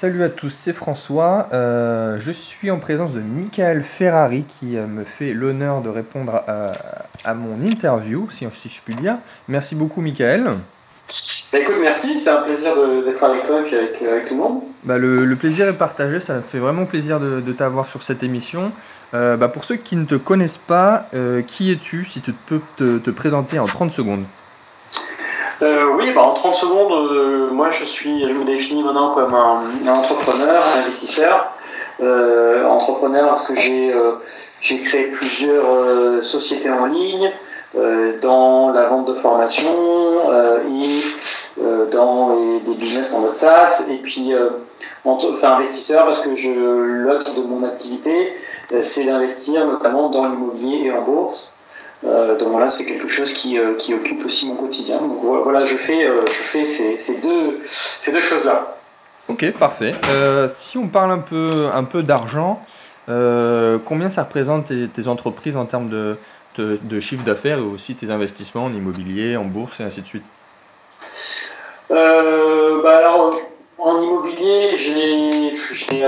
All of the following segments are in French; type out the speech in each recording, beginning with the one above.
Salut à tous, c'est François. Euh, je suis en présence de Michael Ferrari qui euh, me fait l'honneur de répondre à, mon interview, si, si, je puis dire. Merci beaucoup, Michael. Bah écoute, merci, c'est un plaisir d'être avec toi et avec, avec, tout le monde. Bah, le, plaisir est partagé, ça fait vraiment plaisir de, t'avoir sur cette émission. Euh, bah, pour ceux qui ne te connaissent pas, qui es-tu si tu peux te, te présenter en 30 secondes? Euh, oui, bah, en 30 secondes, euh, moi je suis, je me définis maintenant comme un, entrepreneur, un investisseur. Euh, entrepreneur parce que j'ai j'ai créé plusieurs sociétés en ligne dans la vente de formation et dans des business en mode SaaS. Et puis, enfin investisseur parce que l'autre de mon activité, c'est d'investir notamment dans l'immobilier et en bourse. Euh, donc voilà, c'est quelque chose qui, euh, qui, occupe aussi mon quotidien. Donc voilà, je fais, euh, je fais ces, ces deux, ces deux choses-là. Ok, parfait. si on parle un peu, un peu d'argent, combien ça représente tes, entreprises en termes de, de, chiffre d'affaires et aussi tes investissements en immobilier, en bourse et ainsi de suite? Bah alors, en immobilier, j'ai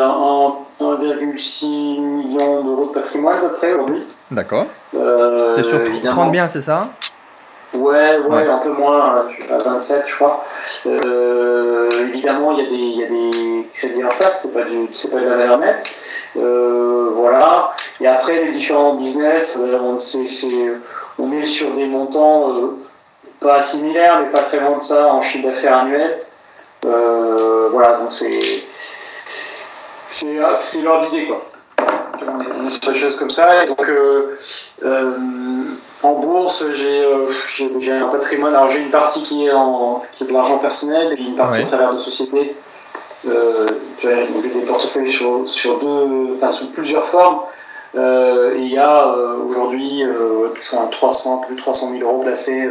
1,6 million d'euros de patrimoine à peu près aujourd'hui. D'accord. Euh, c'est sur 30 biens, c'est ça ouais, ouais, un peu moins, je sais pas, 27 je crois. Euh, évidemment, il y, a des, il y, a des crédits en face, c'est pas, du, pas de la valeur nette. Euh, voilà. Et après, les différents business, on, on est sur des montants pas similaires, mais pas très loin de ça en chiffre d'affaires annuel. voilà, donc c'est c'est l'ordre d'idée quoi des choses comme ça. Et donc, euh, euh, en bourse, euh, j'ai un patrimoine. Alors, j'ai une partie qui est, en, qui est de l'argent personnel et une partie à travers de sociétés. j'ai des portefeuilles sur, sur, deux, enfin, sous plusieurs formes. et il y a aujourd'hui 300, plus de 300 000 euros placés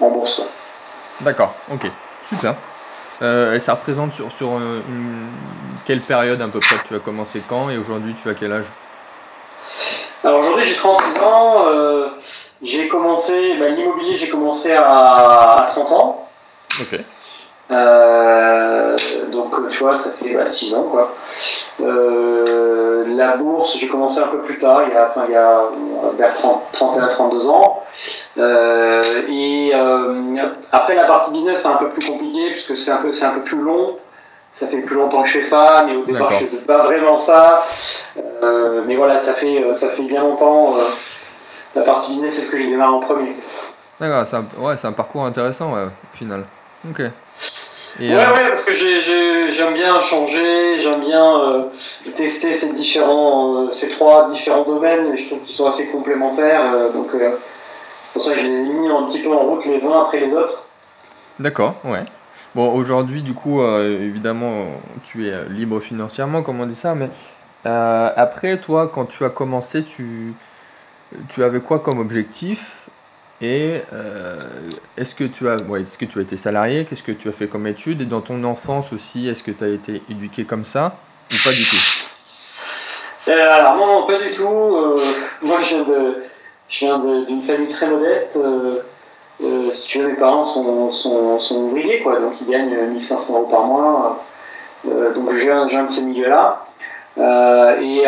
en bourse. D'accord, ok, super. et ça représente sur, sur quelle période à peu près? Tu as commencé quand? Et aujourd'hui tu as quel âge? Alors aujourd'hui j'ai 36 ans, euh, j'ai commencé, bah, l'immobilier j'ai commencé à, 30 ans. Ok. Euh, donc tu vois, ça fait 6 ans quoi. Euh, la bourse, j'ai commencé un peu plus tard, il y a, enfin, il y a vers 31-32 ans. et après la partie business c'est un peu plus compliqué puisque c'est un peu, c'est un peu plus long ça fait plus longtemps que je fais ça, mais au départ je faisais pas vraiment ça. Euh, mais voilà, ça fait, euh, ça fait bien longtemps. Euh, la partie business, c'est ce que j'ai démarré en premier. D'accord, c'est un, ouais, un parcours intéressant au final. Ok. ouais, ouais, parce que j'aime bien changer, j'aime bien tester ces, différents, ces trois différents domaines, et je trouve qu'ils sont assez complémentaires. donc, c'est pour ça que je les ai mis un petit peu en route les uns après les autres. D'accord, ouais. Bon, aujourd'hui, du coup, euh, évidemment, tu es libre financièrement, comme on dit ça, mais euh, après, toi, quand tu as commencé, tu, tu avais quoi comme objectif? Et euh, est-ce que tu as ouais, est-ce que tu as été salarié? Qu'est-ce que tu as fait comme études? Et dans ton enfance aussi, est-ce que tu as été éduqué comme ça? Ou pas du tout? Alors non, pas du tout. moi, je viens de, je viens d'une famille très modeste. Euh, si tu veux, mes parents sont, sont, sont, ouvriers, quoi, donc ils gagnent 1500 euros par mois. Euh, donc je viens, de ce milieu-là. Euh, et,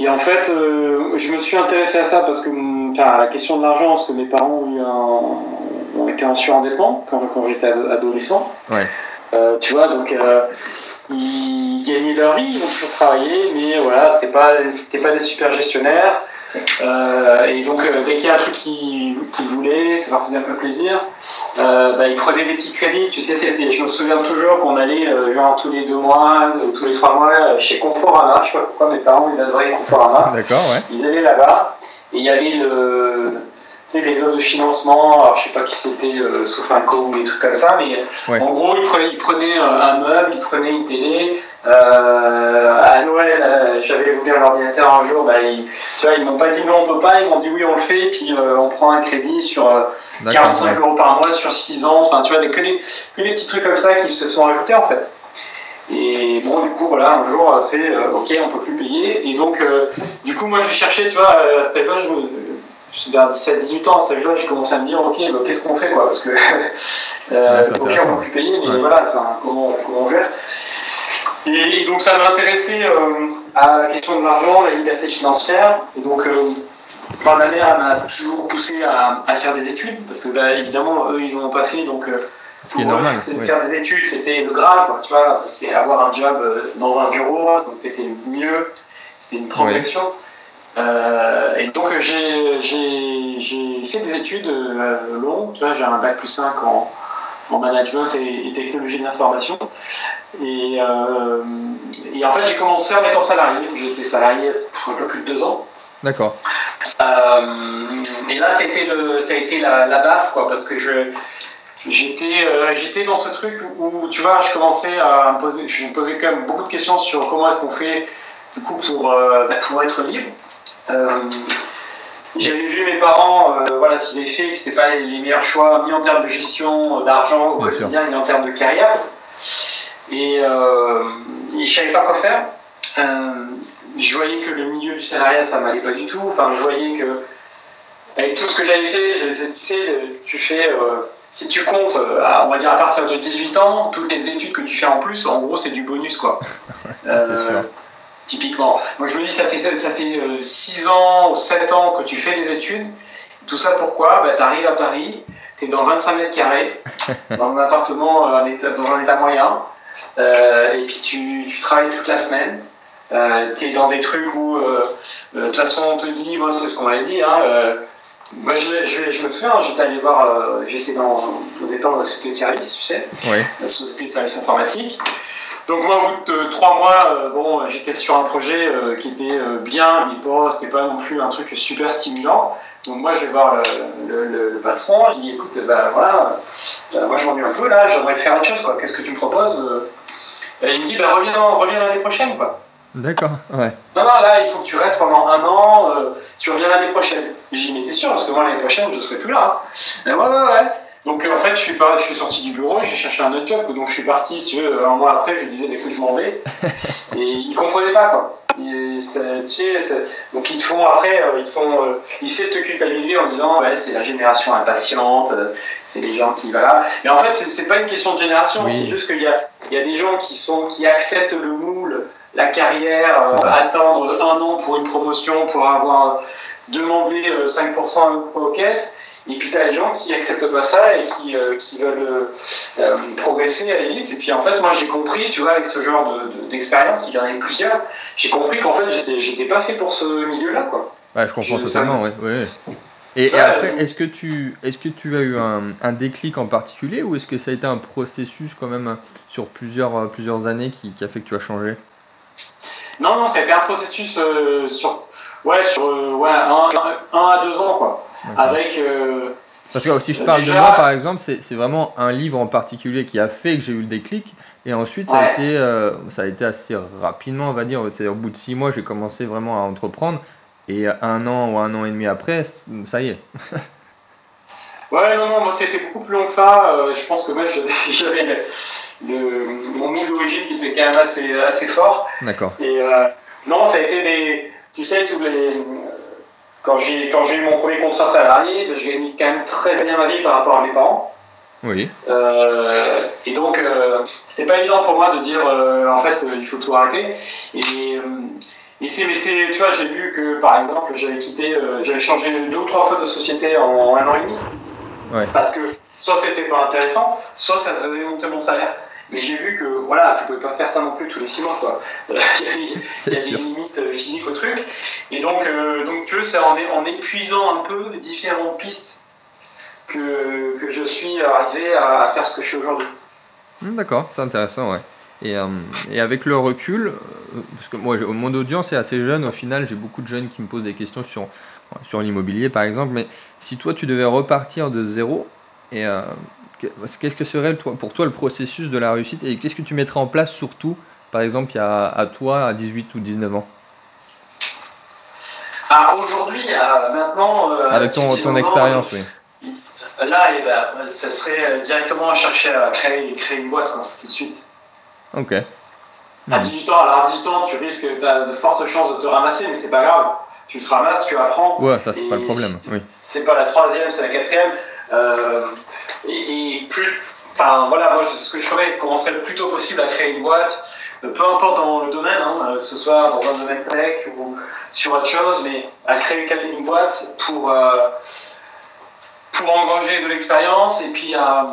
et, en fait, je me suis intéressé à ça parce que, enfin, la question de l'argent, parce que mes parents ont, eu un, ont été en surendettement quand, quand j'étais adolescent. Ouais. tu vois, donc ils gagnaient leur vie, ils ont toujours travaillé, mais voilà, c'était pas, pas des super gestionnaires. Euh, et donc, euh, dès qu'il y a un truc qu'ils voulaient, ça leur faisait un peu plaisir, euh, bah, ils prenaient des petits crédits. Tu sais, je me souviens toujours qu'on allait genre tous les deux mois, ou tous les trois mois, chez Conforama. Je sais pas pourquoi mes parents ils adoraient Conforama. D'accord, ouais. Ils allaient là-bas, et il y avait le les de financement, alors je sais pas qui c'était, euh, Sofinco ou des trucs comme ça, mais en gros, ils prenaient, un meuble, ils prenaient une télé. Euh, à Noël, euh, j'avais voulu un ordinateur un jour, bah, ils, tu vois, ils m'ont pas dit non, on peut pas, ils m'ont dit oui, on le fait, et puis euh, on prend un crédit sur 45 euros par mois sur 6 ans, enfin, tu vois, que des, que des petits trucs comme ça qui se sont ajoutés en fait. Et bon, du coup, voilà, un jour, c'est ok, on peut plus payer. Et donc, du coup, moi, je cherchais, tu vois, à cette époque, je, vers 17-18 ans, à cet âge-là, j'ai commencé à me dire, ok, bah, qu'est-ce qu'on fait, quoi Parce que, ok, on peut plus payer, mais voilà, comment, comment on gère Et, donc ça m'a intéressé euh, à la question de l'argent, la liberté financière. Et donc euh, ma mère m'a toujours poussé à, faire des études, parce que bah, évidemment, eux, ils n'en ont pas fait, donc euh, pour normal, faire des études, c'était le grave, tu vois, c'était avoir un job dans un bureau, donc c'était mieux, c'était une progression. et donc j'ai fait des études longues, tu vois, j'ai un bac plus 5 en, en management et, technologie de l'information. Et, euh, et, en fait, j'ai commencé en étant salarié. J'ai été salarié un peu plus de deux ans. D'accord. Euh, et là, c'était le, ça a été la, la baffe, quoi, parce que je, j'étais, euh, j'étais dans ce truc où, tu vois, je commençais à me poser, je me posais quand même beaucoup de questions sur comment est-ce qu'on fait, du coup, pour, bah, pour être libre. J'avais vu mes parents, euh, voilà ce qu'ils avaient fait, c'est pas les, meilleurs choix, ni en termes de gestion euh, d'argent au quotidien, ni en termes de carrière. Et, euh, et je savais pas quoi faire. je voyais que le milieu du salariat, ça m'allait pas du tout. Enfin, je voyais que, avec tout ce que j'avais fait, j'avais fait, tu sais, tu fais, si tu comptes, on va dire à partir de 18 ans, toutes les études que tu fais en plus, en gros, c'est du bonus, quoi. Typiquement. Moi, je me dis, ça fait, ça fait 6 euh, ans ou 7 ans que tu fais des études. Tout ça pourquoi? Bah, Tu arrives à Paris, tu es dans 25 mètres carrés, dans un appartement euh, dans un état moyen, euh, et puis tu, tu, travailles toute la semaine. tu es dans des trucs où, de toute façon, on te dit, moi, c'est ce qu'on m'avait dit. Hein, moi, je, je, je, me souviens, j'étais allé voir, j'étais au départ dans la société de service, tu sais, la société de services informatiques. Donc moi, au bout de trois mois, euh, bon, j'étais sur un projet euh, qui était euh, bien, mais bon, c'était pas non plus un truc super stimulant. Donc moi, je vais voir le, le, patron, je dis, écoute, bah voilà, moi je m'ennuie un peu là, j'aimerais faire autre chose, quoi. Qu'est-ce que tu me proposes Il me dit, bah reviens, reviens l'année prochaine, quoi. D'accord, ouais. Non, non, là, il faut que tu restes pendant un an, tu reviens l'année prochaine. Et j'y m'étais sûr, parce que moi, l'année prochaine, je serai plus là. Hein. ouais, ouais, ouais. Donc en fait, je suis, pas, je suis sorti du bureau, j'ai cherché un autre job, donc je suis parti, tu veux, un mois après, je disais, écoute, je m'en vais. Et ils comprenaient pas, quoi. tu sais, donc ils te font après, euh, ils te font, euh, ils essaient de te culpabiliser en disant, ouais, c'est la génération impatiente, euh, c'est les gens qui, voilà. Mais en fait, c'est pas une question de génération, c'est juste qu'il y a, il y a des gens qui, sont, qui acceptent le moule, la carrière, attendre un an pour une promotion, pour avoir demandé 5% aux caisses. Et puis tu as les gens qui acceptent pas ça et qui, euh, qui veulent euh, progresser à l'élite. Et puis en fait, moi j'ai compris, tu vois, avec ce genre d'expérience, il y en avait plusieurs, j'ai compris qu'en fait j'étais pas fait pour ce milieu-là, quoi. Ouais, je comprends totalement, ouais. ouais. Et, après, est-ce que, tu, est que tu as eu un, un déclic en particulier ou est-ce que ça a été un processus quand même sur plusieurs, euh, plusieurs années qui, qui a fait que tu as changé? Non, non, ça a été un processus sur, ouais, sur ouais, un, un, à deux ans, quoi. Avec. Euh, Parce que si je parle de moi, par exemple, c'est vraiment un livre en particulier qui a fait que j'ai eu le déclic. Et ensuite, ça, a été, euh, ça a été assez rapidement, on va dire. C'est au bout de six mois, j'ai commencé vraiment à entreprendre. Et un an ou un an et demi après, ça y est. ouais, non, non, moi c'était beaucoup plus long que ça. Euh, je pense que moi j'avais mon mood d'origine qui était quand même assez, assez fort. D'accord. Et non, ça a été des. Tu sais, tous les quand j'ai quand j'ai eu mon premier contrat salarié, ben, je gagnais quand même très bien ma vie par rapport à mes parents. Oui. Euh, et donc, euh, c'était pas évident pour moi de dire, euh, en fait, il faut tout arrêter. Et, et c'est, mais c'est, tu vois, j'ai vu que, par exemple, j'avais quitté, j'avais changé deux ou trois fois de société en, un an et demi. Ouais. Parce que soit c'était pas intéressant, soit ça faisait monter mon salaire. Mais j'ai vu que voilà, tu pouvais pas faire ça non plus tous les six mois. Quoi. il y a, des limites euh, physiques au truc. Et donc, euh, donc tu c'est en, en, épuisant un peu différentes pistes que, que je suis arrivé à, faire ce que je suis aujourd'hui. Hmm, d'accord, c'est intéressant, ouais. Et, euh, et, avec le recul, parce que moi, mon audience est assez jeune, au final, j'ai beaucoup de jeunes qui me posent des questions sur, sur l'immobilier, par exemple. Mais si toi, tu devais repartir de zéro, et Qu'est-ce que serait pour toi le processus de la réussite et qu'est-ce que tu mettrais en place surtout, par exemple, il y a, à toi à 18 ou 19 ans? Ah, Aujourd'hui, euh, maintenant. Euh, Avec ton, ton expérience, oui. Là, eh ben, ça serait euh, directement à chercher à créer, créer une boîte, quoi, tout de suite. Ok. À 18 ans, alors à 18 ans, tu risques, tu as de fortes chances de te ramasser, mais c'est pas grave. Tu te ramasses, tu apprends. Ouais, ça, c'est pas le problème. Oui. C'est pas la troisième, c'est la quatrième. Euh, et, plus, enfin voilà, moi c'est ce que je ferais, commencerais le plus tôt possible à créer une boîte. peu importe dans le domaine, hein, que ce soit dans un domaine tech ou sur autre chose, mais à créer une boîte pour, pour engranger de l'expérience et puis à,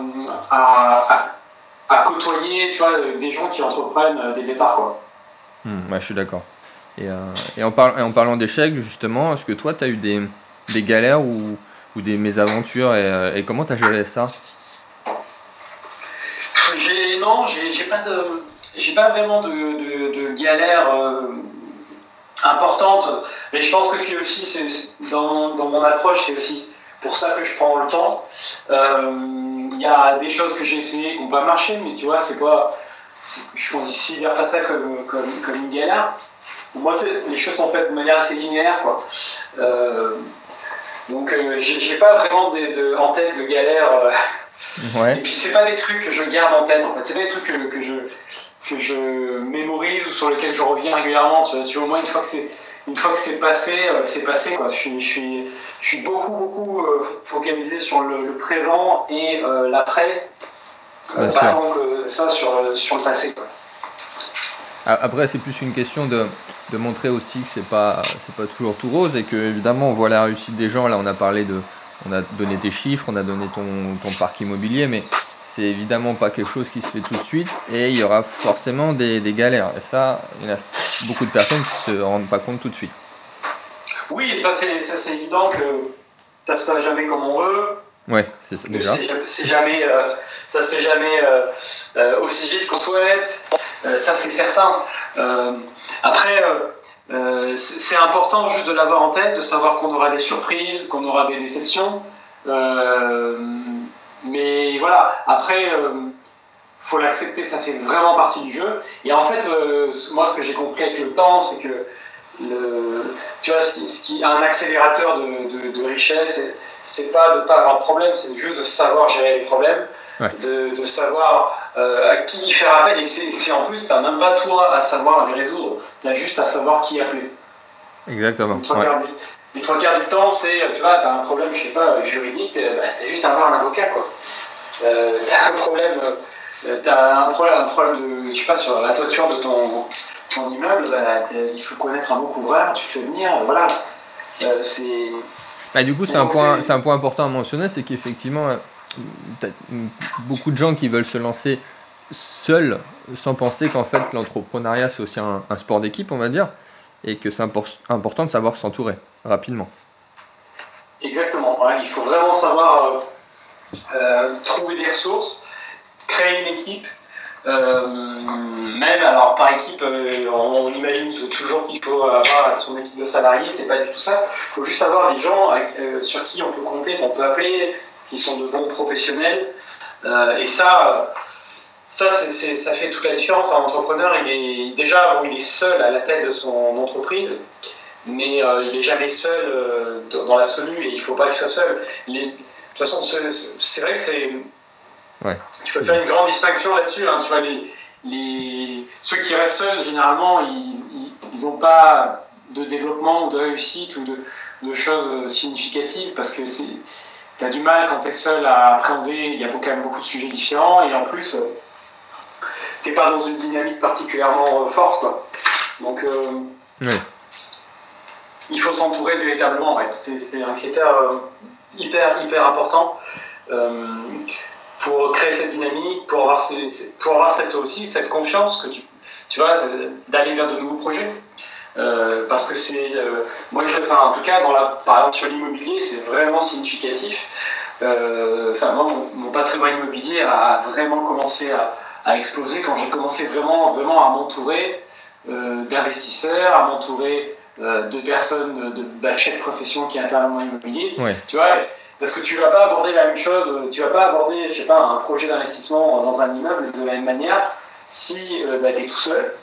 à, côtoyer tu vois, des gens qui entreprennent dès le départ. Quoi. Hmm, je suis d'accord. Et, et, en, parlant d'échecs, justement, est-ce que toi, tu as eu des, galères ou, des mésaventures et, et comment tu as géré ça? Non, j'ai pas pas vraiment de, de, galère euh, importante, mais je pense que c'est aussi, dans, dans, mon approche, c'est aussi pour ça que je prends le temps. Euh, il y a des choses que j'ai essayé qui n'ont pas marché, mais tu vois, c'est quoi Je considère pas ça comme, comme, comme une galère. Moi, les choses sont faites de manière assez linéaire, quoi. Euh, donc, j'ai pas vraiment en tête de galère et puis c'est pas des trucs que je garde en tête en fait, c'est pas des trucs que, que, je, que je mémorise ou sur lesquels je reviens régulièrement. Tu vois, si au moins une fois que c'est une fois que c'est passé, euh, c'est passé quoi. Je suis, je suis, je suis beaucoup beaucoup euh, focalisé sur le, présent et euh, l'après, pas tant que ça sur, sur le passé quoi. Après, c'est plus une question de, de montrer aussi que c'est pas, c'est pas toujours tout rose et que évidemment on voit la réussite des gens. Là, on a parlé de, on a donné tes chiffres, on a donné ton, ton parc immobilier, mais c'est évidemment pas quelque chose qui se fait tout de suite et il y aura forcément des, des galères. Et ça, il y a beaucoup de personnes qui se rendent pas compte tout de suite. Oui, ça c'est, ça c'est évident que ça se passe jamais comme on veut. Ouais, c'est ça déjà. C'est, jamais, euh, ça se fait jamais euh, euh, aussi vite qu'on souhaite. Ça c'est certain. après euh, c'est important juste de l'avoir en tête, de savoir qu'on aura des surprises, qu'on aura des déceptions. Euh, mais voilà, après, il euh, faut l'accepter, ça fait vraiment partie du jeu. Et en fait, moi, ce que j'ai compris avec le temps, c'est que le, tu vois, ce qui, est un accélérateur de, de, richesse, c'est pas de ne pas avoir de problème, c'est juste de savoir gérer les problèmes, de, de, savoir euh, à qui faire appel. Et c'est en plus, tu n'as même pas toi à savoir les résoudre, tu as juste à savoir qui appeler. Exactement. Les trois, quarts du, temps, c'est, tu vois, tu as un problème, je sais pas, juridique, bah, tu as juste à avoir un avocat, quoi. Euh, tu as un problème. Euh, as un problème, un problème de, je sais pas, sur la toiture de ton, ton immeuble, bah, il faut connaître un bon couvreur, tu fais venir, voilà. Euh, c'est. Bah, du coup, c'est un, point, un point important à mentionner, c'est qu'effectivement, beaucoup de gens qui veulent se lancer seuls sans penser qu'en fait l'entrepreneuriat c'est aussi un, sport d'équipe on va dire et que c'est important de savoir s'entourer rapidement. Exactement, il faut vraiment savoir euh, euh, trouver des ressources, créer une équipe. Euh, même alors par équipe, on, imagine toujours qu'il faut avoir son équipe de salariés, c'est pas du tout ça. Il faut juste avoir des gens sur qui on peut compter, qu'on peut appeler, qui sont de bons professionnels. Euh, et ça, ça, ça fait toute la différence. Un entrepreneur, il est déjà il est seul à la tête de son entreprise, mais euh, il n'est jamais seul euh, dans, l'absolu et il ne faut pas qu'il soit seul. de toute façon, c'est vrai que c'est. Tu peux faire une grande distinction là-dessus. Hein. tu vois, les, les, ceux qui restent seuls, généralement, ils n'ont pas de développement ou de réussite ou de, de choses significatives parce que c'est tu as du mal quand tu es seul à appréhender, il y a quand même beaucoup de sujets différents, et en plus, euh, tu n'es pas dans une dynamique particulièrement euh, forte. Donc, euh, il faut s'entourer véritablement. C'est un critère hyper, hyper important pour créer cette dynamique, pour avoir, pour avoir cette, aussi cette confiance que tu, tu vois, d'aller vers de nouveaux projets. Euh, parce que c'est, euh, moi, je, enfin, en tout cas, dans la, par exemple sur l'immobilier, c'est vraiment significatif. Euh, enfin, moi, mon, patrimoine immobilier a vraiment commencé à, à exploser quand j'ai commencé vraiment, vraiment à m'entourer d'investisseurs, à m'entourer de personnes de, de, profession qui interviennent dans l'immobilier. Tu vois, parce que tu vas pas aborder la même chose, tu vas pas aborder, je sais pas, un projet d'investissement dans un immeuble de la même manière si bah, tu es tout seul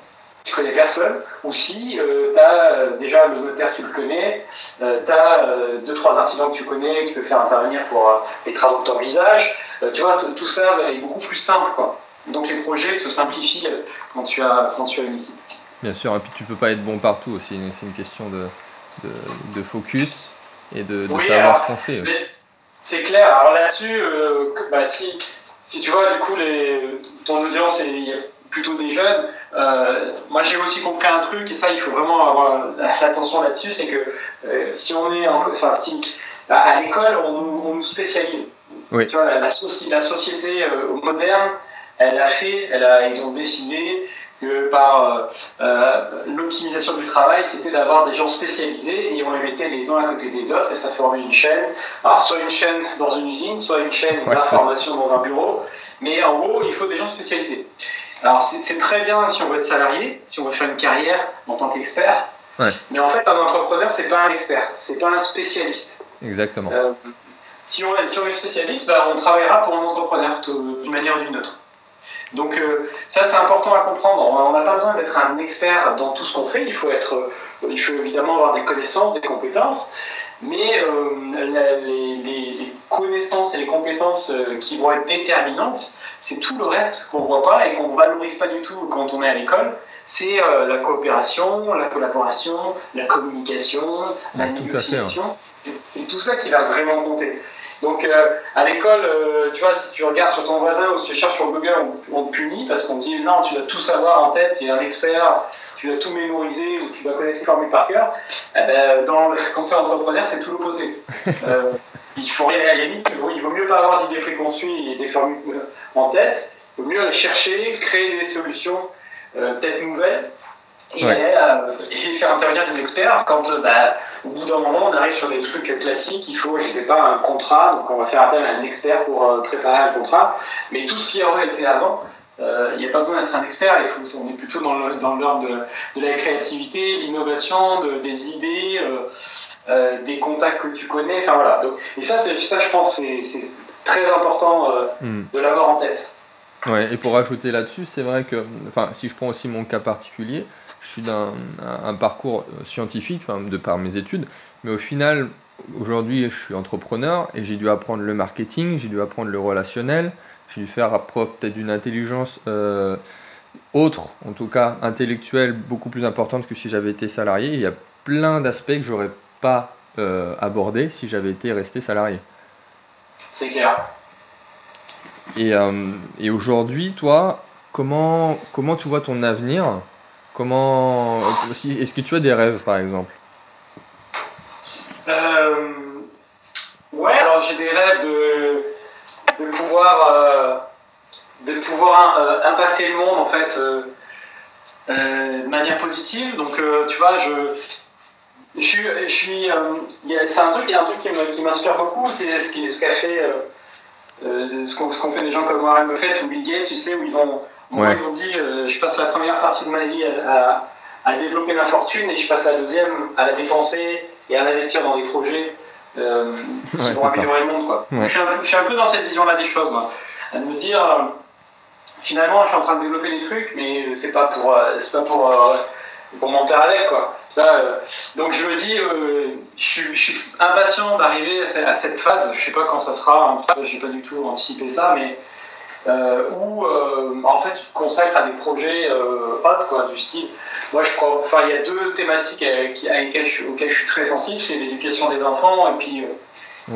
tu connais personne, ou si euh, tu as euh, déjà le notaire, tu le connais, euh, tu as deux, trois incidents que tu connais, que tu peux faire intervenir pour les travaux de ton visage. tu vois, tout ça est beaucoup plus simple. Quoi. Donc les projets se simplifient quand tu as, quand tu as une équipe. Bien sûr, et puis tu peux pas être bon partout aussi, c'est une question de, de, focus et de, savoir ce qu'on fait. C'est clair, alors là-dessus, bah, si, si tu vois, du coup, les, ton audience est plutôt des jeunes. moi, j'ai aussi compris un truc, et ça, il faut vraiment avoir l'attention là-dessus, c'est que si on est, enfin, si à l'école, on, nous spécialise. Tu vois, la, la, société moderne, elle a fait, elle a, ils ont décidé que par euh, euh, l'optimisation du travail, c'était d'avoir des gens spécialisés et on les mettait les uns à côté des autres et ça formait une chaîne. Alors, soit une chaîne dans une usine, soit une chaîne d'information dans un bureau, mais en gros, il faut des gens spécialisés. Alors, c'est très bien si on veut être salarié, si on veut faire une carrière en tant qu'expert, mais en fait, un entrepreneur, c'est pas un expert, c'est pas un spécialiste. Exactement. Euh, si, on, si, on, est spécialiste, bah, on travaillera pour un entrepreneur d'une manière ou d'une autre. Donc euh, ça c'est important à comprendre. On n'a pas besoin d'être un expert dans tout ce qu'on fait. Il faut être, euh, il faut évidemment avoir des connaissances, des compétences, mais euh, les, connaissances et les compétences qui vont être déterminantes, c'est tout le reste qu'on ne voit pas et qu'on ne valorise pas du tout quand on est à l'école. C'est la coopération, la collaboration, la communication, la négociation. C'est tout ça qui va vraiment compter. Donc euh, à l'école, euh, tu vois, si tu regardes sur ton voisin ou si tu cherches sur Google, on, te punit parce qu'on te dit non, tu dois tout savoir en tête, tu es un expert, tu dois tout mémoriser ou tu dois connaître les formules par cœur. Eh ben, dans quand tu es entrepreneur, c'est tout l'opposé. Euh, il faut à la limite, il vaut mieux pas avoir d'idées préconçues et des formules en tête. Il vaut mieux aller chercher, créer des solutions peut-être nouvelles et, et, faire intervenir des experts quand bah, au bout d'un moment, on arrive sur des trucs classiques. Il faut, je sais pas, un contrat. Donc, on va faire appel à un expert pour euh, préparer un contrat. Mais tout ce qui aurait été avant, euh, il n'y a pas besoin d'être un expert. Il faut, on est plutôt dans l'ordre de, de, la créativité, l'innovation, de, des idées, euh, des contacts que tu connais. Enfin voilà. Donc, et ça, ça, je pense, c'est très important hmm. de l'avoir en tête. Ouais, et pour rajouter là-dessus, c'est vrai que, enfin, si je prends aussi mon cas particulier, d'un un, parcours euh, scientifique, enfin, de par mes études, mais au final, aujourd'hui, je suis entrepreneur et j'ai dû apprendre le marketing, j'ai dû apprendre le relationnel, j'ai dû faire preuve peut-être d'une intelligence euh, autre, en tout cas intellectuelle, beaucoup plus importante que si j'avais été salarié. Il y a plein d'aspects que j'aurais pas euh, abordés si j'avais été resté salarié. C'est clair. Et, et aujourd'hui, toi, comment, comment tu vois ton avenir Comment. Est-ce que tu as des rêves, par exemple? Euh, Ouais, alors j'ai des rêves de, de pouvoir, euh, de pouvoir euh, impacter le monde, en fait, de manière positive. Donc, tu vois, je. Je, suis, c'est un truc, un truc qui m'inspire beaucoup, c'est ce qu'a fait, ce qu'ont fait des gens comme Warren Buffett ou Bill Gates, tu sais, où ils ont, moi, dit, euh, je passe la première partie de ma vie à, à, développer ma fortune et je passe la deuxième à la dépenser et à investir dans des projets euh, qui vont améliorer le monde. Quoi. Je, suis un, je, suis un, peu dans cette vision-là des choses, moi. À me dire, euh, finalement, je suis en train de développer des trucs, mais c'est pas pour, c'est pas pour, pour monter avec, quoi. Là, donc je me dis, je, je, suis impatient d'arriver à cette phase. Je sais pas quand ça sera, hein, je n'ai pas du tout anticipé ça, mais euh, où euh, en fait tu te consacres à des projets euh, quoi, du style. Moi je crois, enfin il y a deux thématiques qui, lesquelles je, auxquelles je suis très sensible, c'est l'éducation des enfants et puis,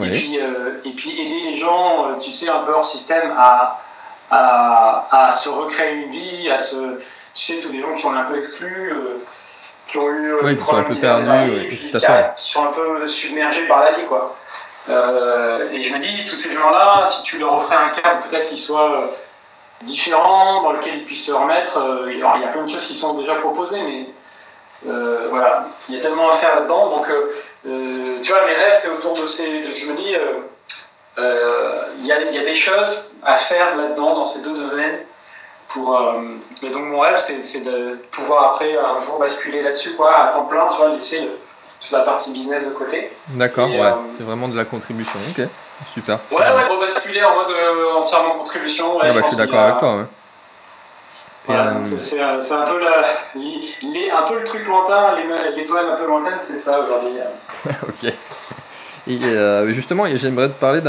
et, puis, et puis aider les gens, tu sais, un peu hors système à, à, à, se recréer une vie, à se, tu sais, tous les gens qui sont un peu exclus qui ont eu oui, qui sont un peu perdus, qui, sont un peu submergés par la vie, quoi. Euh, et je me dis, tous ces gens-là, si tu leur offrais un cadre peut-être qui soit euh, différent, dans lequel ils puissent se remettre, euh, il y a plein de choses qui sont déjà proposées, mais voilà, il y a tellement à faire là-dedans. Donc, tu vois, mes rêves, c'est autour de ces. Je me dis, il y, a, des choses à faire là-dedans, dans ces deux domaines. Pour, et donc, mon rêve, c'est de pouvoir après, un jour, basculer là-dessus, quoi, à temps plein, tu vois, laisser la partie business de côté. D'accord, ouais. Euh, c'est vraiment de la contribution. Ok, super. Ouais, ouais, rebasculer en mode euh, entièrement contribution. Ouais, bah, je suis d'accord avec toi. Ouais. Voilà, euh, c'est un, peu la, les, un peu le truc lointain, l'étoile un peu lointaine, c'est ça aujourd'hui. ok. Et justement, j'aimerais te parler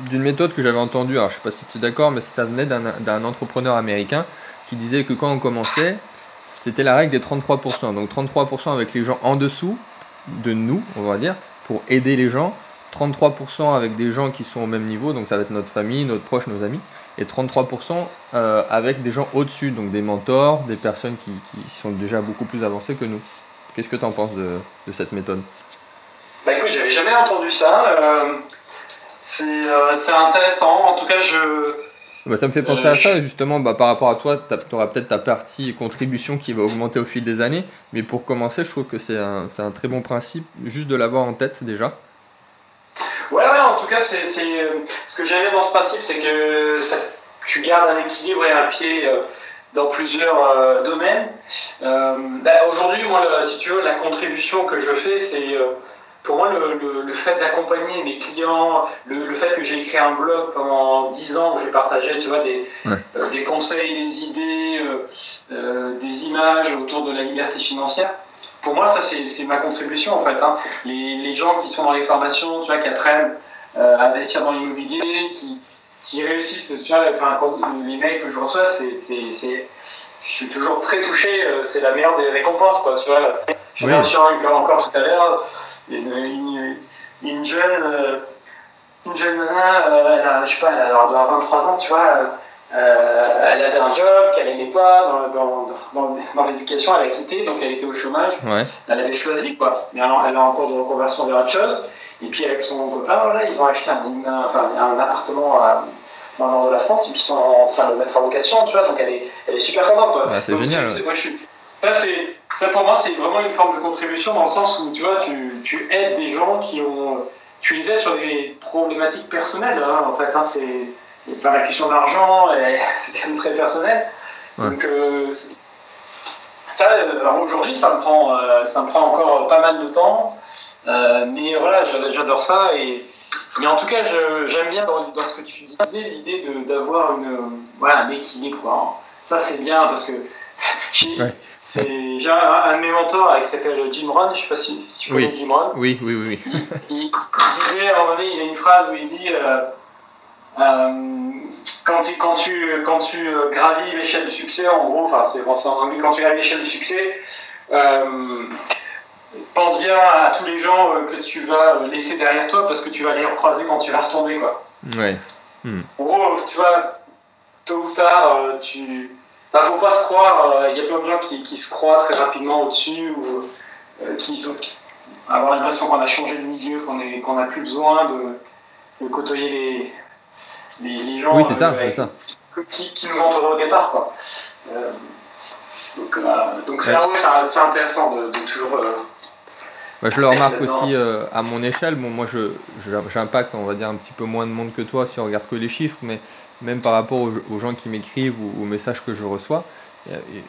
d'une méthode que j'avais entendue, alors je sais pas si tu es d'accord, mais ça venait d'un entrepreneur américain qui disait que quand on commençait, c'était la règle des 33%. Donc 33% avec les gens en dessous de nous, on va dire, pour aider les gens. 33% avec des gens qui sont au même niveau, donc ça va être notre famille, notre proche, nos amis. et 33% avec des gens au-dessus, donc des mentors, des personnes qui, sont déjà beaucoup plus avancées que nous. Qu'est-ce que tu en penses de, cette méthode? Bah écoute, j'avais jamais entendu ça. c'est intéressant. En tout cas, je bah, ça me fait penser à ça, justement, bah, par rapport à toi, tu auras peut-être ta partie contribution qui va augmenter au fil des années, mais pour commencer, je trouve que c'est un, un, très bon principe, juste de l'avoir en tête déjà. Ouais, ouais, en tout cas, c'est, ce que j'aime dans ce principe, c'est que ça, tu gardes un équilibre et un pied euh, dans plusieurs euh, domaines. Euh, bah, aujourd'hui, moi, si tu veux, la contribution que je fais, c'est pour moi, le, fait d'accompagner mes clients, le, fait que j'ai écrit un blog pendant 10 ans où j'ai partagé tu vois, des, euh, des conseils, des idées, euh, euh, des images autour de la liberté financière, pour moi, ça, c'est ma contribution en fait. Hein. Les, les, gens qui sont dans les formations, tu vois, qui apprennent à investir dans l'immobilier, qui, qui, réussissent, tu vois, les mails que je reçois, c'est je suis toujours très touché, c'est la meilleure des récompenses, quoi, tu vois. Je viens sur un encore tout à l'heure, une, une, jeune, euh, une jeune nana, euh, elle a, je sais pas, elle a 23 ans, tu vois, euh, elle avait un job qu'elle n'aimait pas dans, dans, dans, dans l'éducation, elle a quitté, donc elle était au chômage. Elle avait choisi, quoi. Mais elle, elle a encore de reconversion vers autre chose. Et puis avec son copain, voilà, ils ont acheté un, enfin, un appartement dans le nord de la France et puis ils sont en train de le mettre en location, tu vois. Donc elle est, elle est super contente. Quoi. c'est génial. Moi, je suis, ça, c'est, ça, pour moi, c'est vraiment une forme de contribution dans le sens où tu, vois, tu, tu aides des gens qui ont. Tu les aides sur des problématiques personnelles, hein, en fait. Hein, c'est, la question d'argent, c'est quand même très personnel. Donc, euh, ça, euh, aujourd'hui, ça, me prend, euh, ça me prend encore pas mal de temps. mais voilà, j'adore ça. Et, mais en tout cas, j'aime bien dans, dans, ce que tu disais l'idée d'avoir une, voilà, un équilibre. Ça, c'est bien parce que j'ai un, de mes mentors qui s'appelle Jim Rohn, je sais pas si, tu connais Jim Rohn. Oui, oui, oui. Il, il, disait, à un moment donné, il y a une phrase où il dit euh, euh, quand, tu, quand tu, quand tu euh, gravis l'échelle du succès, en gros, enfin c'est bon, quand tu gravis l'échelle du succès, pense bien à tous les gens que tu vas laisser derrière toi parce que tu vas les recroiser quand tu vas retomber. Quoi. Ouais. Hmm. En gros, tu vois, tôt ou tard, tu ne faut pas se croire, euh, il y a plein de gens qui, qui se croient très rapidement au-dessus ou euh, qui ont avoir l'impression qu'on a changé de milieu, qu'on n'a plus besoin de, de côtoyer les, les, les, gens oui, ça, euh, ça. Qui, qui, nous entouraient au départ. Quoi. Euh, donc donc c'est intéressant de, de toujours. Bah, je le remarque aussi à mon échelle. Bon, moi, je, j'impacte, on va dire, un petit peu moins de monde que toi si on regarde que les chiffres, mais même par rapport aux, gens qui m'écrivent ou aux messages que je reçois,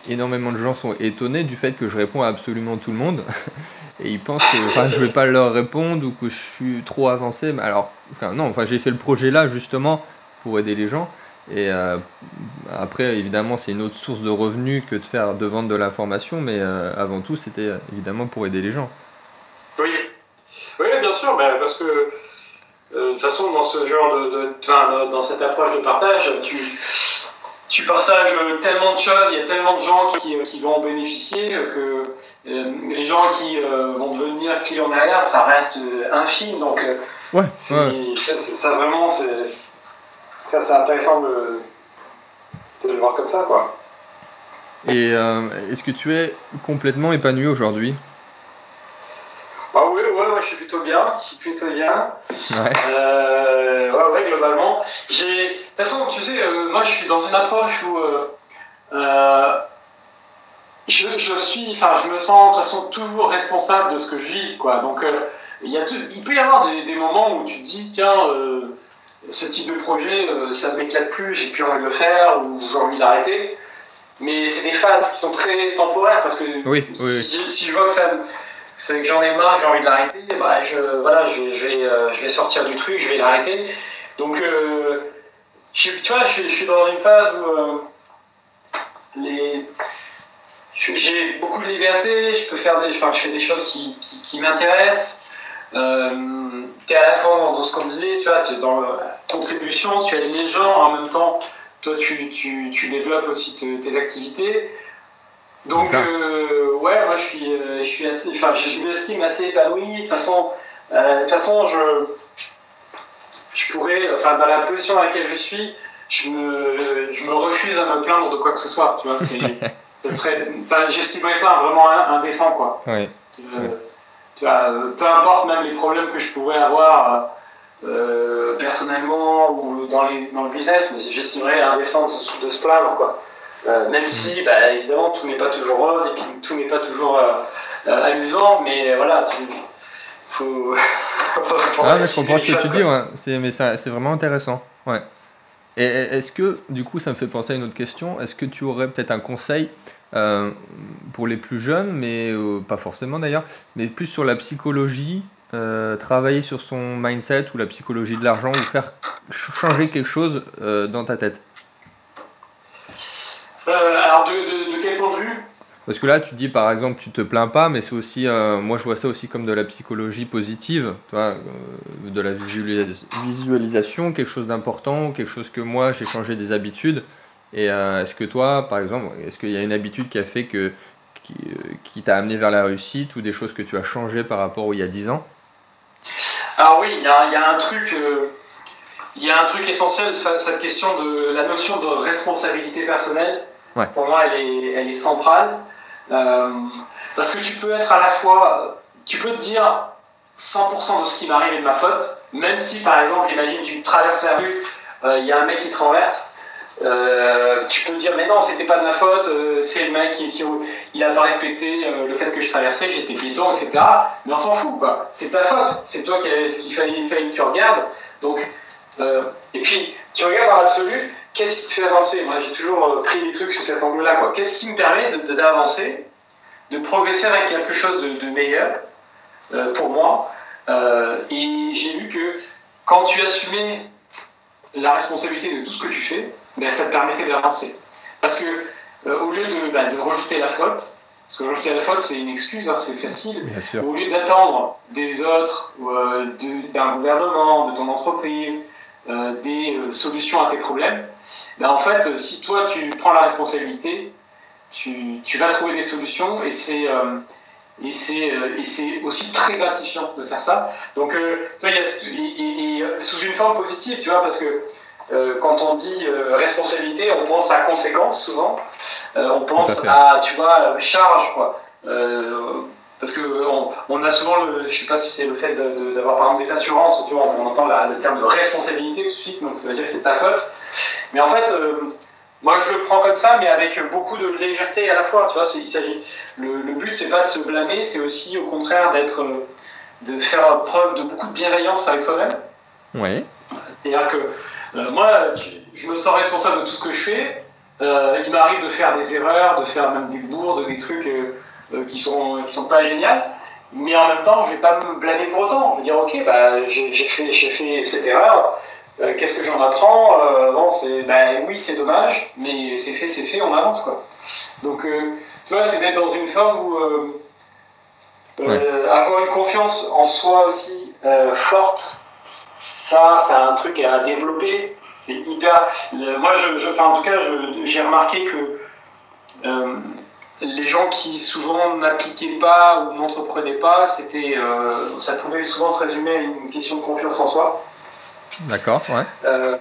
énormément de gens sont étonnés du fait que je réponds à absolument tout le monde. Et ils pensent que je ne vais pas leur répondre ou que je suis trop avancé. Mais alors, enfin, non, enfin, j'ai fait le projet là justement pour aider les gens. Et euh, après, évidemment, c'est une autre source de revenus que de faire de vendre de l'information, mais euh, avant tout, c'était euh, évidemment pour aider les gens. Oui, oui bien sûr, parce que euh, de toute façon, dans ce genre de, dans cette approche de partage, tu, tu partages tellement de choses, il y a tellement de gens qui, qui vont en bénéficier que euh, les gens qui euh, vont devenir clients derrière, ça reste infime. Donc, ouais, Ça, vraiment, c'est intéressant de, de, le voir comme ça, quoi. Et est-ce que tu es complètement épanoui aujourd'hui? Je suis plutôt bien. Je suis plutôt bien. Ouais. Euh, ouais, ouais, globalement. J'ai. De toute façon, tu sais, euh, moi, je suis dans une approche où euh, je, je, suis, enfin, je me sens de toute façon toujours responsable de ce que je vis, quoi. Donc, il, y a il peut y avoir des, des, moments où tu te dis, tiens, ce type de projet, ça ne m'éclate plus, j'ai plus envie de le faire ou j'ai envie d'arrêter. Mais c'est des phases qui sont très temporaires parce que oui, si, si, je vois que ça c'est que j'en ai marre, j'ai envie de l'arrêter, bah, je, voilà, je, vais, euh, je vais sortir du truc, je vais l'arrêter. Donc, euh, je, tu vois, je, suis dans une phase où euh, j'ai beaucoup de liberté, je peux faire enfin, je fais des choses qui, qui, m'intéressent. Tu es à la fois dans ce qu'on disait, tu vois, es dans la contribution, tu aides les gens, en même temps, toi, tu, tu, tu développes aussi tes activités. Donc, euh, ouais, moi je suis, euh, je suis assez, enfin, je m'estime assez épanoui. De toute façon, euh, de toute façon je, je pourrais, enfin, dans la position dans laquelle je suis, je me, je me refuse à me plaindre de quoi que ce soit. Tu vois, c'est, ça serait, j'estimerais ça vraiment indécent, quoi. Oui. Tu vois, peu importe même les problèmes que je pourrais avoir euh, personnellement ou dans, les, dans le business, mais j'estimerais indécent de, de, se plaindre, quoi. Euh, même si, bah, évidemment, tout n'est pas toujours rose et puis tout n'est pas toujours euh, amusant, mais voilà, tu, faut. ah, mais je comprends ce que tu dis, ouais. c'est, mais c'est vraiment intéressant. Ouais. Et est-ce que, du coup, ça me fait penser à une autre question, est-ce que tu aurais peut-être un conseil euh, pour les plus jeunes, mais euh, pas forcément d'ailleurs, mais plus sur la psychologie, euh, travailler sur son mindset ou la psychologie de l'argent ou faire changer quelque chose dans ta tête? Alors, de, de, quel point de vue? Parce que là, tu dis par exemple, tu te plains pas, mais c'est aussi, moi je vois ça aussi comme de la psychologie positive, toi, de la visualisation, quelque chose d'important, quelque chose que moi j'ai changé des habitudes. Et euh, est-ce que toi, par exemple, est-ce qu'il y a une habitude qui a fait que qui, euh, t'a amené vers la réussite ou des choses que tu as changées par rapport à il y a 10 ans? Alors oui, il y, a, un truc, euh, il y a un truc essentiel, cette question de la notion de responsabilité personnelle. Pour moi, elle est, elle est centrale. Parce que tu peux être à la fois, tu peux te dire 100% de ce qui m'arrive est de ma faute, même si par exemple, imagine tu traverses la rue, il y a un mec qui te renverse euh, tu peux dire mais non c'était pas de ma faute euh, c'est le mec qui, il a pas respecté euh, le fait que je traversais que j'étais piéton etc mais on s'en fout quoi. C'est ta faute. C'est toi qui, fallait, fallait, que tu regardes. Donc et puis tu regardes dans l'absolu qu'est-ce qui te fait avancer? Moi j'ai toujours pris des trucs sur cet angle là quoi. Qu'est-ce qui me permet d'avancer de, de, progresser avec quelque chose de, de meilleur pour moi? Et j'ai vu que quand tu assumais la responsabilité de tout ce que tu fais ben, ça te permettait d'avancer. Parce que euh, au lieu de, bah, de, rejeter la faute, parce que rejeter la faute c'est une excuse, hein, c'est facile, au lieu d'attendre des autres, euh, d'un gouvernement, de ton entreprise, euh, des solutions à tes problèmes, ben, en fait, si toi tu prends la responsabilité, tu, tu vas trouver des solutions et c'est et c'est aussi très gratifiant de faire ça. Donc, y a, sous une forme positive, tu vois, parce que euh, quand on dit euh, responsabilité, on pense à conséquence souvent. Euh, on pense à, tu vois, charge, quoi. Parce que on, a souvent, le, je sais pas si c'est le fait d'avoir par exemple des assurances, tu vois, on, entend le terme de responsabilité tout de suite, donc ça veut dire que c'est ta faute. Mais en fait, moi, je le prends comme ça, mais avec beaucoup de légèreté à la fois. Tu vois, il s'agit. Le, le, but, c'est pas de se blâmer, c'est aussi, au contraire, d'être, de faire preuve de beaucoup de bienveillance avec soi-même. Oui. C'est-à-dire que euh, moi, je, me sens responsable de tout ce que je fais. Euh, il m'arrive de faire des erreurs, de faire même des bourdes, des trucs euh, qui sont qui sont pas géniaux. Mais en même temps, je vais pas me blâmer pour autant. Je vais dire, ok, bah, j'ai fait, fait cette erreur. Qu'est-ce que j'en apprends Bon, c'est, bah, oui, c'est dommage, mais c'est fait, c'est fait, on avance quoi. Donc, tu vois, c'est d'être dans une forme où avoir une confiance en soi aussi forte ça, c'est un truc à développer. C'est hyper. moi, je, en tout cas, j'ai remarqué que euh, les gens qui souvent n'appliquaient pas ou n'entreprenaient pas, c'était, euh, ça pouvait souvent se résumer à une question de confiance en soi. D'accord, ouais. Euh,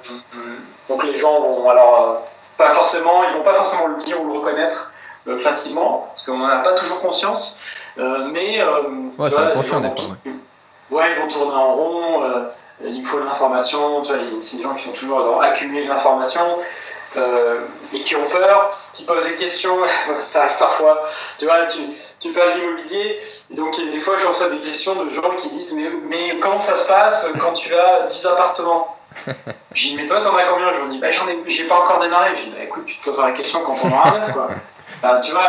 donc les gens vont alors pas forcément, ils vont pas forcément le dire ou le reconnaître facilement, parce qu'on n'en a pas toujours conscience. mais ouais, c'est inconscient des fois. Ouais. ils vont tourner en rond il faut de l'information, c'est des gens qui sont toujours dans accumuler de l'information euh, et qui ont peur, qui posent des questions, ça arrive parfois, tu vois, tu, tu parles d'immobilier, et donc des fois je reçois des questions de gens qui disent mais, mais comment ça se passe quand tu as 10 appartements? Je dis mais toi t'en as combien? Je dis bah j'en ai, j'ai pas encore démarré, je dis bah écoute tu te poseras la question quand on aura neuf quoi. tu vois,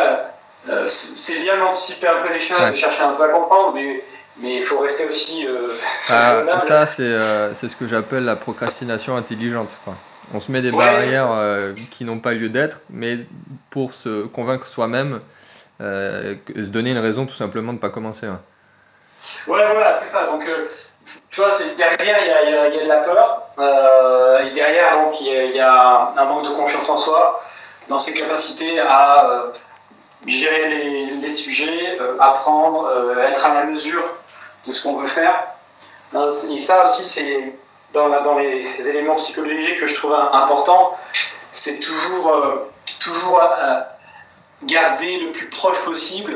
euh, c'est bien d'anticiper un peu les choses, de chercher un peu à comprendre, mais mais il faut rester aussi. Euh, ah, ça, euh, c'est ce que j'appelle la procrastination intelligente. On se met des barrières euh, qui n'ont pas lieu d'être, mais pour se convaincre soi-même, se donner une raison tout simplement de ne pas commencer. Ouais, voilà, c'est ça. Donc, tu vois, derrière, il y a, y a, de la peur, et derrière, donc, il y, a un manque de confiance en soi, dans ses capacités à gérer les, les sujets, apprendre, être à la mesure de ce qu'on veut faire. Et ça aussi, c'est dans, dans les éléments psychologiques que je trouve importants, c'est toujours, toujours garder le plus proche possible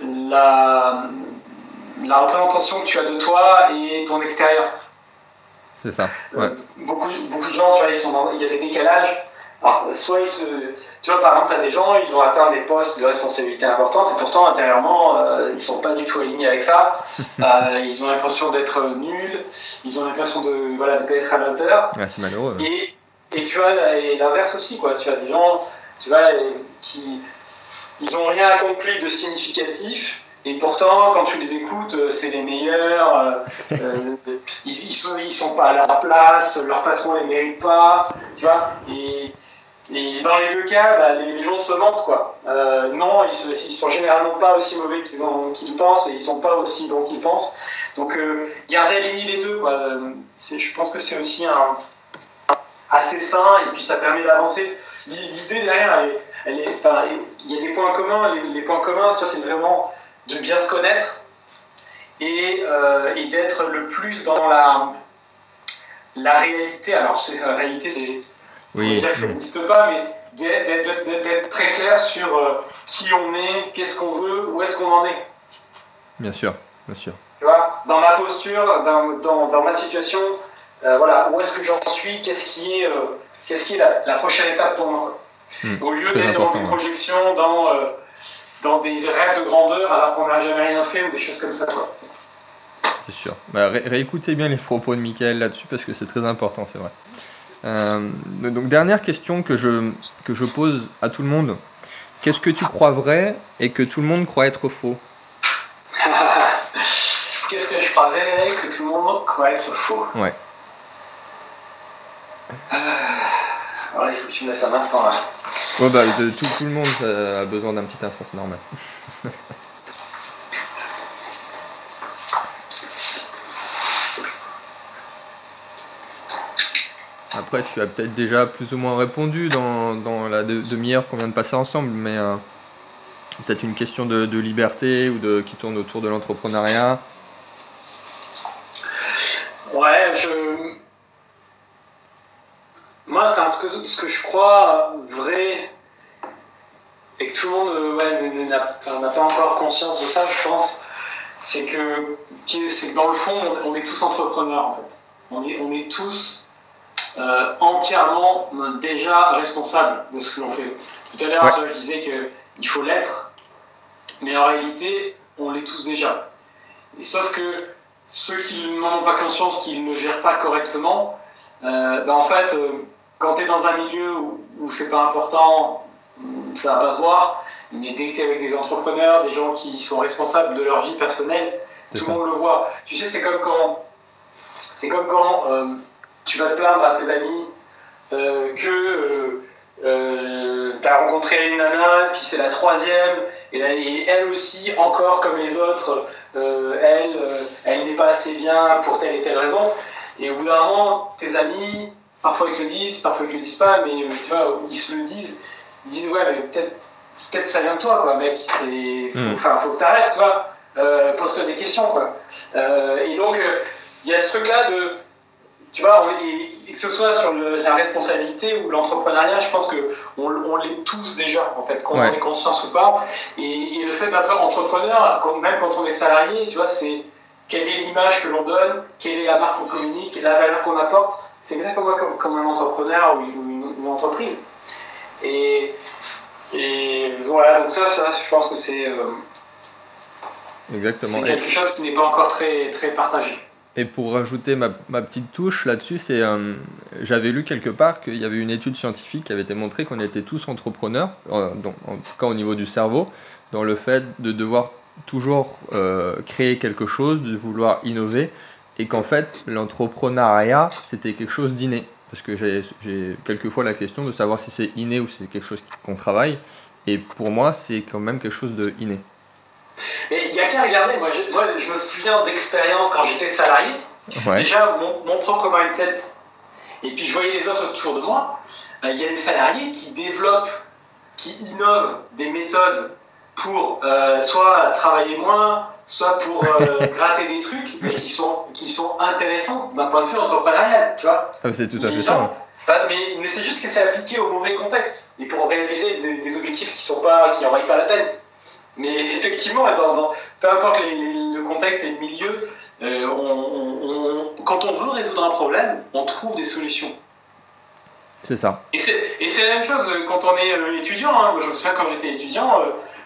la, la représentation que tu as de toi et ton extérieur. C'est ça. Euh, ouais. beaucoup, beaucoup de gens, tu vois, ils sont dans, il y a des décalages. Alors, soit ils se. Tu vois, par exemple, tu as des gens, ils ont atteint des postes de responsabilité importantes et pourtant, intérieurement, euh, ils sont pas du tout alignés avec ça. euh, ils ont l'impression d'être nuls, ils ont l'impression de voilà, de pas être à la hauteur. Ouais, c'est malheureux. Et, et tu vois, l'inverse aussi, quoi. Tu as des gens, tu vois, qui. Ils ont rien accompli de significatif, et pourtant, quand tu les écoutes, euh, c'est les meilleurs. Euh, euh, ils, ils, sont, ils sont pas à leur place, leur patron les mérite pas, tu vois. Et, et dans les deux cas, bah, les, gens se mentent, quoi. Euh, non, ils, ils sont généralement pas aussi mauvais qu'ils pensent et ils sont pas aussi bons qu'ils pensent. Donc, euh, garder les, les deux. Je pense que c'est aussi assez sain et puis ça permet d'avancer. L'idée derrière, il y a des points communs. Les, points communs, ça, c'est vraiment de bien se connaître et, euh, d'être le plus dans la, la réalité. Alors, la réalité, c'est. Oui. dire que ça n'existe pas, mais d'être très clair sur euh, qui on est, qu'est-ce qu'on veut, où est-ce qu'on en est. Bien sûr, bien sûr. Tu vois, dans ma posture, dans, dans, dans ma situation, euh, voilà, où est-ce que j'en suis, qu'est-ce qui est, euh, qu'est-ce qui est la, la, prochaine étape pour moi. Mmh, Au lieu d'être dans des projections, dans dans des rêves de grandeur alors qu'on n'a jamais rien fait ou des choses comme ça. Quoi. C'est sûr. Bah, ré réécoutez bien les propos de Michael là-dessus parce que c'est très important, c'est vrai. Euh, donc dernière question que je, que je pose à tout le monde. Qu'est-ce que tu crois vrai et que tout le monde croit être faux? Qu'est-ce que je crois vrai et que tout le monde croit être faux? Ouais. Euh... Alors, il faut que tu me laisses un instant là. Ouais, bah, tout, tout, le monde a besoin d'un petit instant, c'est normal. Après, tu as peut-être déjà plus ou moins répondu dans, dans la demi-heure qu'on vient de passer ensemble, mais euh, peut-être une question de, liberté ou de qui tourne autour de l'entrepreneuriat. Ouais, je. Moi, ce que, ce que je crois vrai et que tout le monde ouais, n'a pas encore conscience de ça, je pense, c'est que, que dans le fond, on est tous entrepreneurs en fait. On est, on est tous euh, entièrement déjà responsables de ce que l'on fait. Tout à l'heure, ouais. je disais qu'il faut l'être, mais en réalité, on l'est tous déjà. Et sauf que ceux qui n'en ont pas conscience, qu'ils ne gèrent pas correctement, euh, ben en fait, euh, quand tu es dans un milieu où, où c'est pas important, ça va pas se voir, mais dès que tu es avec des entrepreneurs, des gens qui sont responsables de leur vie personnelle, tout le monde le voit. Tu sais, c'est comme quand, c'est comme quand euh, tu vas te plaindre à tes amis euh, que euh, tu as rencontré une nana, puis c'est la troisième, et, là, et, elle aussi, encore comme les autres, elle, elle n'est pas assez bien pour telle et telle raison. Et au bout d'un moment, tes amis, parfois ils te le disent, parfois ils te le disent pas, mais tu vois, ils se le disent ils disent ouais mais peut-être peut-être ça vient de toi quoi mec et faut, mm. faut que t'arrêtes tu vois euh, pose-toi des questions quoi euh, et donc il euh, y a ce truc là de tu vois on, et, que ce soit sur le, la responsabilité ou l'entrepreneuriat je pense que on, on l'est tous déjà en fait qu'on ouais. en ait conscience ou pas et, et le fait d'être entrepreneur même quand on est salarié tu vois c'est quelle est l'image que l'on donne quelle est la marque qu'on communique quelle est la valeur qu'on apporte c'est exactement comme, comme un entrepreneur ou une, une entreprise et, et voilà, donc ça, ça je pense que c'est euh, quelque chose qui n'est pas encore très, très partagé. Et pour rajouter ma, petite touche là-dessus, c'est euh, j'avais lu quelque part qu'il y avait une étude scientifique qui avait été montrée qu'on était tous entrepreneurs, euh, en tout cas au niveau du cerveau, dans le fait de devoir toujours euh, créer quelque chose, de vouloir innover, et qu'en fait l'entrepreneuriat c'était quelque chose d'inné parce que j'ai quelquefois la question de savoir si c'est inné ou si c'est quelque chose qu'on travaille. Et pour moi, c'est quand même quelque chose de inné. Mais il n'y a qu'à regarder, moi je, moi je, me souviens d'expériences quand j'étais salarié. Ouais. Déjà, mon, mon, propre mindset, et puis je voyais les autres autour de moi. Il euh, y a des salariés qui développent, qui innovent des méthodes pour euh, soit travailler moins, soit pour euh, gratter des trucs, mais qui sont, qui sont intéressants d'un point de vue entrepreneurial, tu vois. Ah, c'est tout à fait ça. mais, mais c'est juste que c'est appliqué au mauvais contexte et pour réaliser des, objectifs qui pas, qui pas la peine. Mais effectivement, dans, peu importe le contexte et le milieu, euh, on, quand on veut résoudre un problème, on trouve des solutions. C'est ça. Et c'est la même chose quand on est étudiant. Hein. Moi, je me souviens quand j'étais étudiant,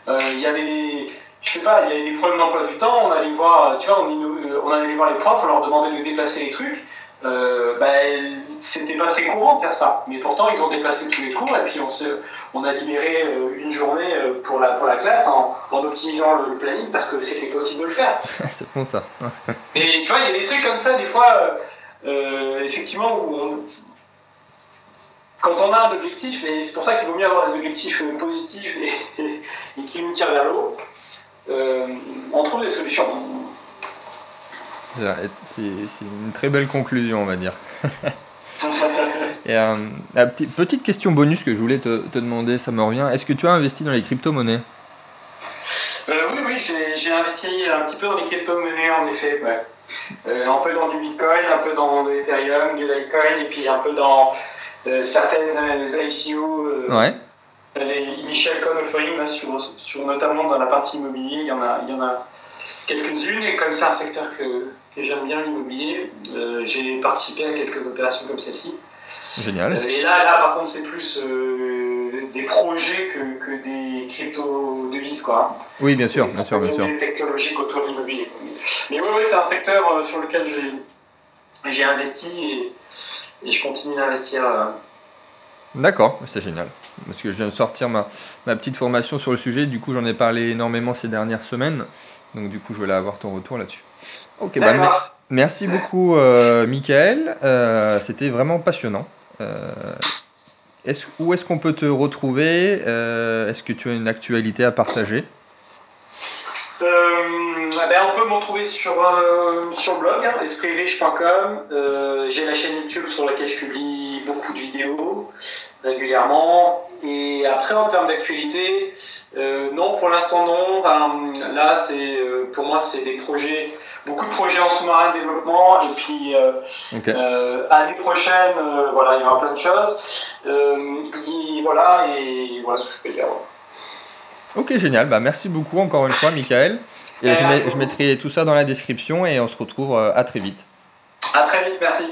euh, il y avait je sais pas, il y avait des problèmes d'emploi du temps, on allait voir, tu vois, on, allait voir les profs, on leur demandait de déplacer les trucs. Euh, ben, c'était pas très courant de faire ça. Mais pourtant, ils ont déplacé tous les cours et puis on, se, on a libéré euh, une journée pour la, pour la classe en, en optimisant le, planning parce que c'était possible de le faire. c'est bon ça. et tu vois, il y a des trucs comme ça, des fois, effectivement, où on, quand on a un objectif, et c'est pour ça qu'il vaut mieux avoir des objectifs euh, positifs et, qui nous tirent vers le haut, euh, on trouve des solutions. C'est une très belle conclusion, on va dire. Et, euh, petite question bonus que je voulais te, demander, ça me revient. Est-ce que tu as investi dans les crypto-monnaies? Oui, oui, j'ai investi un petit peu dans les crypto-monnaies, en effet. un peu dans du Bitcoin, un peu dans de l'Ethereum, du Litecoin, et puis un peu dans euh, certaines ICO, euh, ouais. les initial coin offering, sur, sur, notamment dans la partie immobilier, il y en a, il y en a quelques-unes, et comme c'est un secteur que, que j'aime bien, l'immobilier, euh, j'ai participé à quelques opérations comme celle-ci. Génial. et là, là, par contre, c'est plus des projets que, que des crypto-devises, quoi. Oui, bien sûr, bien sûr, bien sûr. Des technologiques autour de l'immobilier. Mais oui, oui c'est un secteur sur lequel j'ai investi et et je continue d'investir. Euh. D'accord, c'est génial. Parce que je viens de sortir ma, ma petite formation sur le sujet, du coup j'en ai parlé énormément ces dernières semaines. Donc du coup je voulais avoir ton retour là-dessus. Ok, bah, merci beaucoup euh, Michael, euh, c'était vraiment passionnant. Euh, est où est-ce qu'on peut te retrouver? Est-ce que tu as une actualité à partager? Ah ben, on peut m'en trouver sur, euh, sur le blog, hein, espritriche.com. Euh, j'ai la chaîne YouTube sur laquelle je publie beaucoup de vidéos régulièrement. Et après, en termes d'actualité, euh, non, pour l'instant, non. là, c'est pour moi, c'est des projets, beaucoup de projets en sous-marin de développement. Et puis, année prochaine, voilà, il y aura plein de choses. voilà, et voilà ce que je peux dire. Ok, génial. Bah, merci beaucoup encore une fois, Michael. Et je, je mettrai tout ça dans la description et on se retrouve euh, à très vite. À très vite, merci.